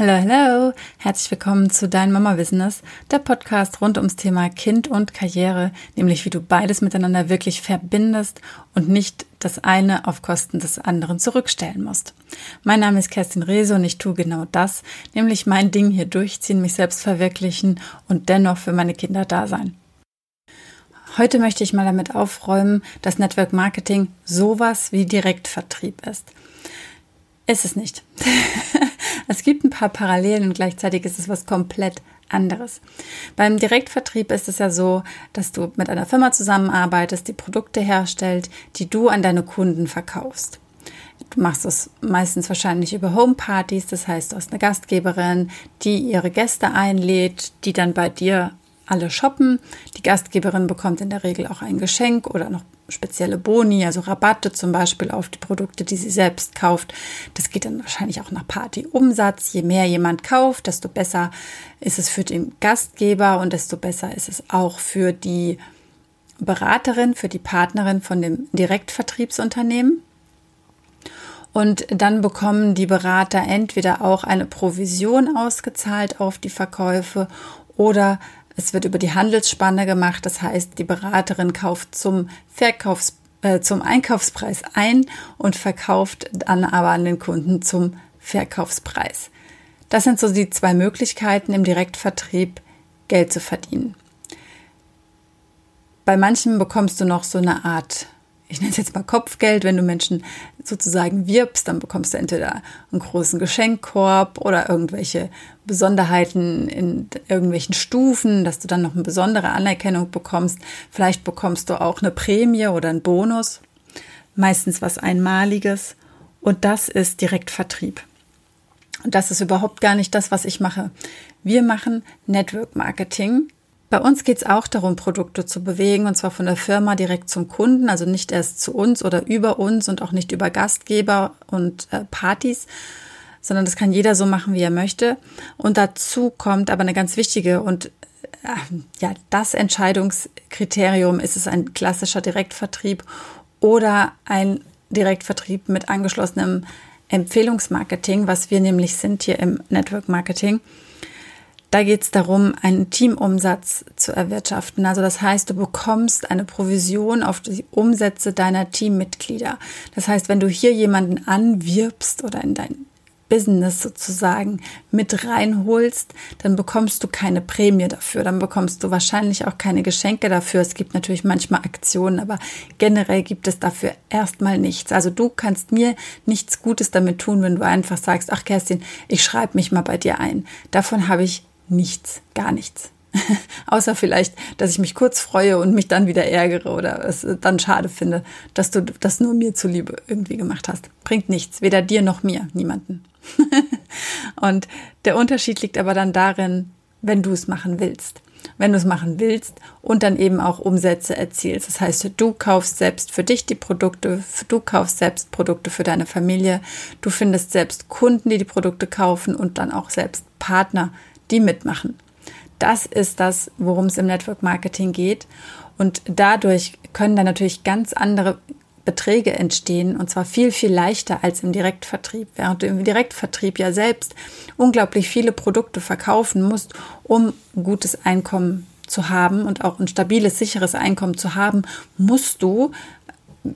Hallo, hallo, herzlich willkommen zu Dein Mama Business, der Podcast rund ums Thema Kind und Karriere, nämlich wie du beides miteinander wirklich verbindest und nicht das eine auf Kosten des anderen zurückstellen musst. Mein Name ist Kerstin Rehse und ich tue genau das, nämlich mein Ding hier durchziehen, mich selbst verwirklichen und dennoch für meine Kinder da sein. Heute möchte ich mal damit aufräumen, dass Network Marketing sowas wie Direktvertrieb ist. Ist es nicht. es gibt ein paar Parallelen und gleichzeitig ist es was komplett anderes. Beim Direktvertrieb ist es ja so, dass du mit einer Firma zusammenarbeitest, die Produkte herstellt, die du an deine Kunden verkaufst. Du machst es meistens wahrscheinlich über Homepartys, das heißt, du hast eine Gastgeberin, die ihre Gäste einlädt, die dann bei dir alle shoppen. Die Gastgeberin bekommt in der Regel auch ein Geschenk oder noch spezielle Boni, also Rabatte zum Beispiel auf die Produkte, die sie selbst kauft. Das geht dann wahrscheinlich auch nach Partyumsatz. Je mehr jemand kauft, desto besser ist es für den Gastgeber und desto besser ist es auch für die Beraterin, für die Partnerin von dem Direktvertriebsunternehmen. Und dann bekommen die Berater entweder auch eine Provision ausgezahlt auf die Verkäufe oder es wird über die Handelsspanne gemacht, das heißt, die Beraterin kauft zum Verkaufs äh, zum Einkaufspreis ein und verkauft dann aber an den Kunden zum Verkaufspreis. Das sind so die zwei Möglichkeiten im Direktvertrieb Geld zu verdienen. Bei manchen bekommst du noch so eine Art ich nenne es jetzt mal Kopfgeld, wenn du Menschen sozusagen wirbst, dann bekommst du entweder einen großen Geschenkkorb oder irgendwelche Besonderheiten in irgendwelchen Stufen, dass du dann noch eine besondere Anerkennung bekommst. Vielleicht bekommst du auch eine Prämie oder einen Bonus, meistens was Einmaliges. Und das ist Direktvertrieb. Und das ist überhaupt gar nicht das, was ich mache. Wir machen Network Marketing bei uns geht es auch darum, Produkte zu bewegen, und zwar von der Firma direkt zum Kunden, also nicht erst zu uns oder über uns und auch nicht über Gastgeber und äh, Partys, sondern das kann jeder so machen, wie er möchte. Und dazu kommt aber eine ganz wichtige und äh, ja, das Entscheidungskriterium, ist es ein klassischer Direktvertrieb oder ein Direktvertrieb mit angeschlossenem Empfehlungsmarketing, was wir nämlich sind hier im Network Marketing. Da geht es darum, einen Teamumsatz zu erwirtschaften. Also das heißt, du bekommst eine Provision auf die Umsätze deiner Teammitglieder. Das heißt, wenn du hier jemanden anwirbst oder in dein Business sozusagen mit reinholst, dann bekommst du keine Prämie dafür, dann bekommst du wahrscheinlich auch keine Geschenke dafür. Es gibt natürlich manchmal Aktionen, aber generell gibt es dafür erstmal nichts. Also du kannst mir nichts Gutes damit tun, wenn du einfach sagst, ach Kerstin, ich schreibe mich mal bei dir ein. Davon habe ich nichts, gar nichts. Außer vielleicht, dass ich mich kurz freue und mich dann wieder ärgere oder es dann schade finde, dass du das nur mir zuliebe irgendwie gemacht hast. Bringt nichts, weder dir noch mir, niemanden. und der Unterschied liegt aber dann darin, wenn du es machen willst. Wenn du es machen willst und dann eben auch Umsätze erzielst. Das heißt, du kaufst selbst für dich die Produkte, du kaufst selbst Produkte für deine Familie, du findest selbst Kunden, die die Produkte kaufen und dann auch selbst Partner, die mitmachen. Das ist das, worum es im Network Marketing geht. Und dadurch können dann natürlich ganz andere Beträge entstehen und zwar viel, viel leichter als im Direktvertrieb. Während du im Direktvertrieb ja selbst unglaublich viele Produkte verkaufen musst, um gutes Einkommen zu haben und auch ein stabiles, sicheres Einkommen zu haben, musst du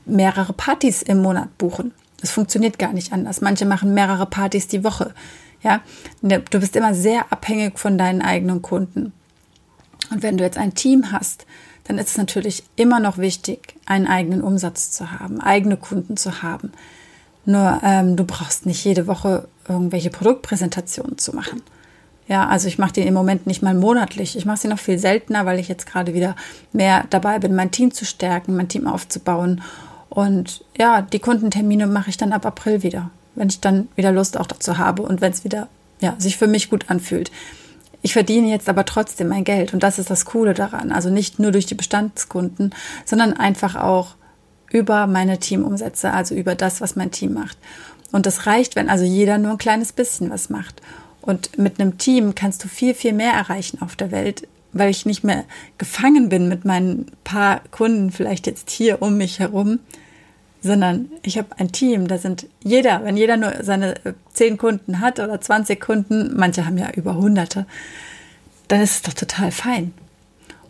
mehrere Partys im Monat buchen. Das funktioniert gar nicht anders. Manche machen mehrere Partys die Woche. Ja, du bist immer sehr abhängig von deinen eigenen Kunden. Und wenn du jetzt ein Team hast, dann ist es natürlich immer noch wichtig, einen eigenen Umsatz zu haben, eigene Kunden zu haben. Nur ähm, du brauchst nicht jede Woche irgendwelche Produktpräsentationen zu machen. Ja, also ich mache die im Moment nicht mal monatlich. Ich mache sie noch viel seltener, weil ich jetzt gerade wieder mehr dabei bin, mein Team zu stärken, mein Team aufzubauen. Und ja, die Kundentermine mache ich dann ab April wieder wenn ich dann wieder Lust auch dazu habe und wenn es wieder ja, sich für mich gut anfühlt. Ich verdiene jetzt aber trotzdem mein Geld und das ist das Coole daran. Also nicht nur durch die Bestandskunden, sondern einfach auch über meine Teamumsätze, also über das, was mein Team macht. Und das reicht, wenn also jeder nur ein kleines bisschen was macht. Und mit einem Team kannst du viel, viel mehr erreichen auf der Welt, weil ich nicht mehr gefangen bin mit meinen paar Kunden, vielleicht jetzt hier um mich herum, sondern ich habe ein Team, da sind jeder, wenn jeder nur seine äh, zehn Kunden hat oder 20 Kunden, manche haben ja über hunderte, dann ist es doch total fein.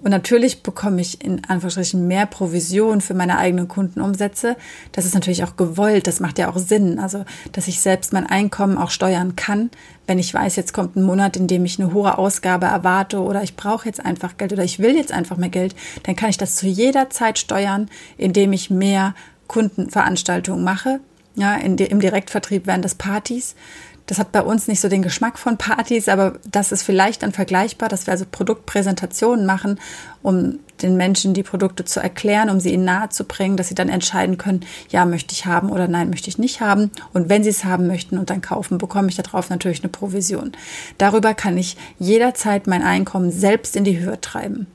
Und natürlich bekomme ich in Anführungsstrichen mehr Provision für meine eigenen Kundenumsätze. Das ist natürlich auch gewollt, das macht ja auch Sinn. Also, dass ich selbst mein Einkommen auch steuern kann, wenn ich weiß, jetzt kommt ein Monat, in dem ich eine hohe Ausgabe erwarte oder ich brauche jetzt einfach Geld oder ich will jetzt einfach mehr Geld, dann kann ich das zu jeder Zeit steuern, indem ich mehr Kundenveranstaltungen mache. Ja, in, im Direktvertrieb wären das Partys. Das hat bei uns nicht so den Geschmack von Partys, aber das ist vielleicht dann vergleichbar, dass wir also Produktpräsentationen machen, um den Menschen die Produkte zu erklären, um sie ihnen nahe zu bringen, dass sie dann entscheiden können, ja, möchte ich haben oder nein, möchte ich nicht haben. Und wenn sie es haben möchten und dann kaufen, bekomme ich darauf natürlich eine Provision. Darüber kann ich jederzeit mein Einkommen selbst in die Höhe treiben.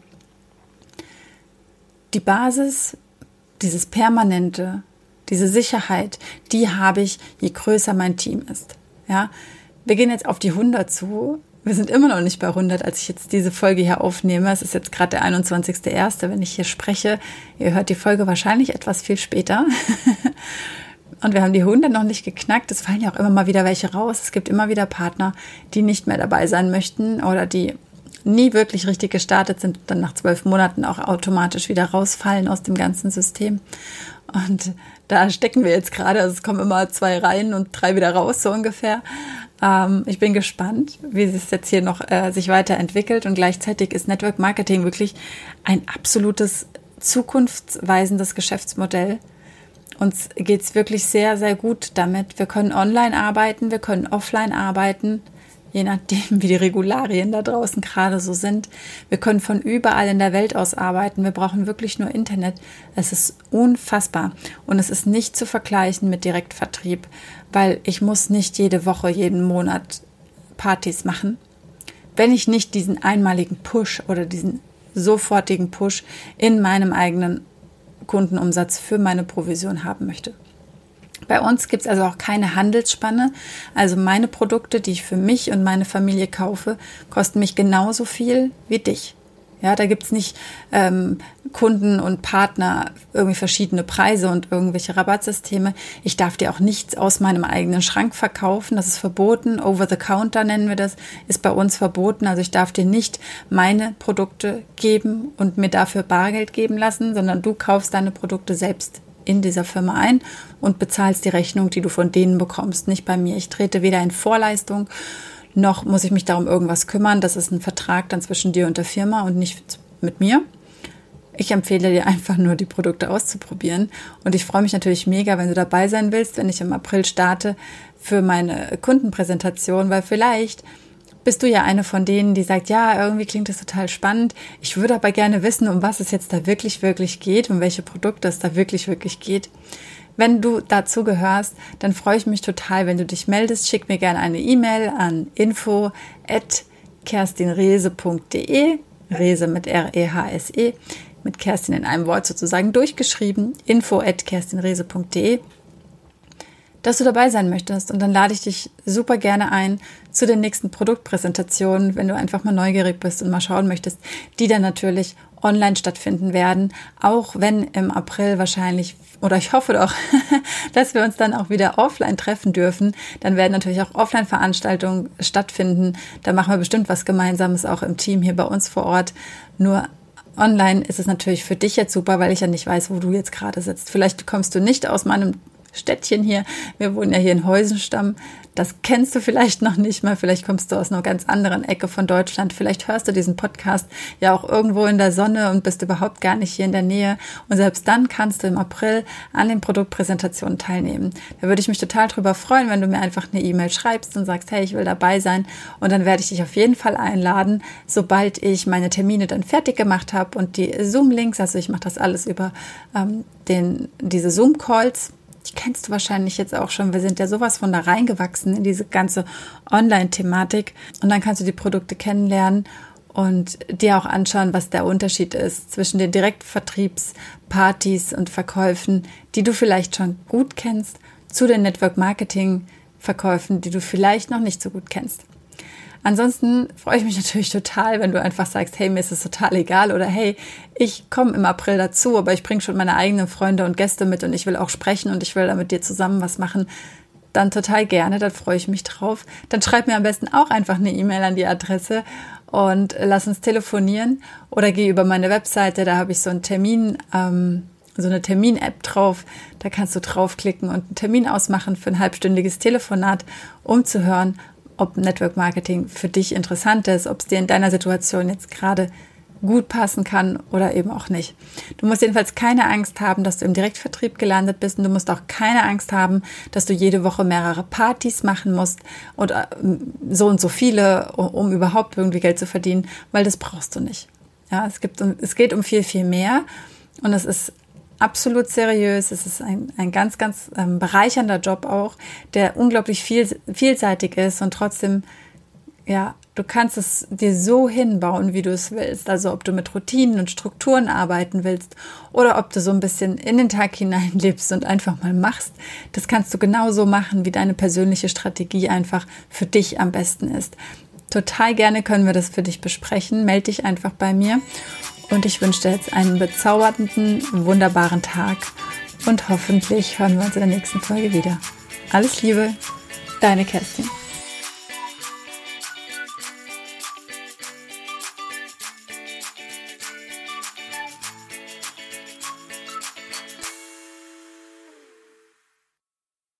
Die Basis, dieses permanente, diese Sicherheit, die habe ich, je größer mein Team ist. Ja, wir gehen jetzt auf die 100 zu. Wir sind immer noch nicht bei 100, als ich jetzt diese Folge hier aufnehme. Es ist jetzt gerade der 21.01., wenn ich hier spreche. Ihr hört die Folge wahrscheinlich etwas viel später. Und wir haben die 100 noch nicht geknackt. Es fallen ja auch immer mal wieder welche raus. Es gibt immer wieder Partner, die nicht mehr dabei sein möchten oder die nie wirklich richtig gestartet sind, dann nach zwölf Monaten auch automatisch wieder rausfallen aus dem ganzen System. Und da stecken wir jetzt gerade. Also es kommen immer zwei rein und drei wieder raus, so ungefähr. Ähm, ich bin gespannt, wie es jetzt hier noch äh, sich weiterentwickelt. Und gleichzeitig ist Network Marketing wirklich ein absolutes zukunftsweisendes Geschäftsmodell. Uns geht es wirklich sehr, sehr gut damit. Wir können online arbeiten, wir können offline arbeiten je nachdem, wie die Regularien da draußen gerade so sind. Wir können von überall in der Welt aus arbeiten. Wir brauchen wirklich nur Internet. Es ist unfassbar. Und es ist nicht zu vergleichen mit Direktvertrieb, weil ich muss nicht jede Woche, jeden Monat Partys machen. Wenn ich nicht diesen einmaligen Push oder diesen sofortigen Push in meinem eigenen Kundenumsatz für meine Provision haben möchte. Bei uns gibt es also auch keine Handelsspanne. Also meine Produkte, die ich für mich und meine Familie kaufe, kosten mich genauso viel wie dich. Ja, da gibt es nicht ähm, Kunden und Partner irgendwie verschiedene Preise und irgendwelche Rabattsysteme. Ich darf dir auch nichts aus meinem eigenen Schrank verkaufen. Das ist verboten. Over the counter nennen wir das, ist bei uns verboten. Also ich darf dir nicht meine Produkte geben und mir dafür Bargeld geben lassen, sondern du kaufst deine Produkte selbst in dieser Firma ein und bezahlst die Rechnung, die du von denen bekommst, nicht bei mir. Ich trete weder in Vorleistung, noch muss ich mich darum irgendwas kümmern. Das ist ein Vertrag dann zwischen dir und der Firma und nicht mit mir. Ich empfehle dir einfach nur, die Produkte auszuprobieren. Und ich freue mich natürlich mega, wenn du dabei sein willst, wenn ich im April starte für meine Kundenpräsentation, weil vielleicht bist du ja eine von denen, die sagt, ja, irgendwie klingt das total spannend. Ich würde aber gerne wissen, um was es jetzt da wirklich, wirklich geht, um welche Produkte es da wirklich, wirklich geht. Wenn du dazu gehörst, dann freue ich mich total, wenn du dich meldest. Schick mir gerne eine E-Mail an info at kerstinrese.de, Rese mit R-E-H-S-E, -E, mit Kerstin in einem Wort sozusagen durchgeschrieben, info at kerstinrese.de dass du dabei sein möchtest. Und dann lade ich dich super gerne ein zu den nächsten Produktpräsentationen, wenn du einfach mal neugierig bist und mal schauen möchtest, die dann natürlich online stattfinden werden, auch wenn im April wahrscheinlich oder ich hoffe doch, dass wir uns dann auch wieder offline treffen dürfen. Dann werden natürlich auch Offline-Veranstaltungen stattfinden. Da machen wir bestimmt was Gemeinsames auch im Team hier bei uns vor Ort. Nur online ist es natürlich für dich jetzt super, weil ich ja nicht weiß, wo du jetzt gerade sitzt. Vielleicht kommst du nicht aus meinem Städtchen hier. Wir wohnen ja hier in Heusenstamm. Das kennst du vielleicht noch nicht mal. Vielleicht kommst du aus einer ganz anderen Ecke von Deutschland. Vielleicht hörst du diesen Podcast ja auch irgendwo in der Sonne und bist überhaupt gar nicht hier in der Nähe. Und selbst dann kannst du im April an den Produktpräsentationen teilnehmen. Da würde ich mich total drüber freuen, wenn du mir einfach eine E-Mail schreibst und sagst, hey, ich will dabei sein. Und dann werde ich dich auf jeden Fall einladen, sobald ich meine Termine dann fertig gemacht habe und die Zoom-Links, also ich mache das alles über ähm, den, diese Zoom-Calls die kennst du wahrscheinlich jetzt auch schon. Wir sind ja sowas von da reingewachsen in diese ganze Online-Thematik. Und dann kannst du die Produkte kennenlernen und dir auch anschauen, was der Unterschied ist zwischen den Direktvertriebspartys und Verkäufen, die du vielleicht schon gut kennst, zu den Network Marketing Verkäufen, die du vielleicht noch nicht so gut kennst. Ansonsten freue ich mich natürlich total, wenn du einfach sagst, hey, mir ist es total egal oder hey, ich komme im April dazu, aber ich bringe schon meine eigenen Freunde und Gäste mit und ich will auch sprechen und ich will da mit dir zusammen was machen. Dann total gerne, dann freue ich mich drauf. Dann schreib mir am besten auch einfach eine E-Mail an die Adresse und lass uns telefonieren oder geh über meine Webseite, da habe ich so einen Termin, ähm, so eine Termin-App drauf. Da kannst du draufklicken und einen Termin ausmachen für ein halbstündiges Telefonat, um zu hören, ob Network Marketing für dich interessant ist, ob es dir in deiner Situation jetzt gerade gut passen kann oder eben auch nicht. Du musst jedenfalls keine Angst haben, dass du im Direktvertrieb gelandet bist und du musst auch keine Angst haben, dass du jede Woche mehrere Partys machen musst oder äh, so und so viele, um überhaupt irgendwie Geld zu verdienen, weil das brauchst du nicht. Ja, es gibt, es geht um viel, viel mehr und es ist absolut seriös. Es ist ein, ein ganz, ganz ähm, bereichernder Job auch, der unglaublich viel, vielseitig ist und trotzdem, ja, du kannst es dir so hinbauen, wie du es willst. Also ob du mit Routinen und Strukturen arbeiten willst oder ob du so ein bisschen in den Tag hineinlebst und einfach mal machst. Das kannst du genauso machen, wie deine persönliche Strategie einfach für dich am besten ist. Total gerne können wir das für dich besprechen. Melde dich einfach bei mir. Und ich wünsche dir jetzt einen bezaubernden, wunderbaren Tag. Und hoffentlich hören wir uns in der nächsten Folge wieder. Alles Liebe, deine Kerstin.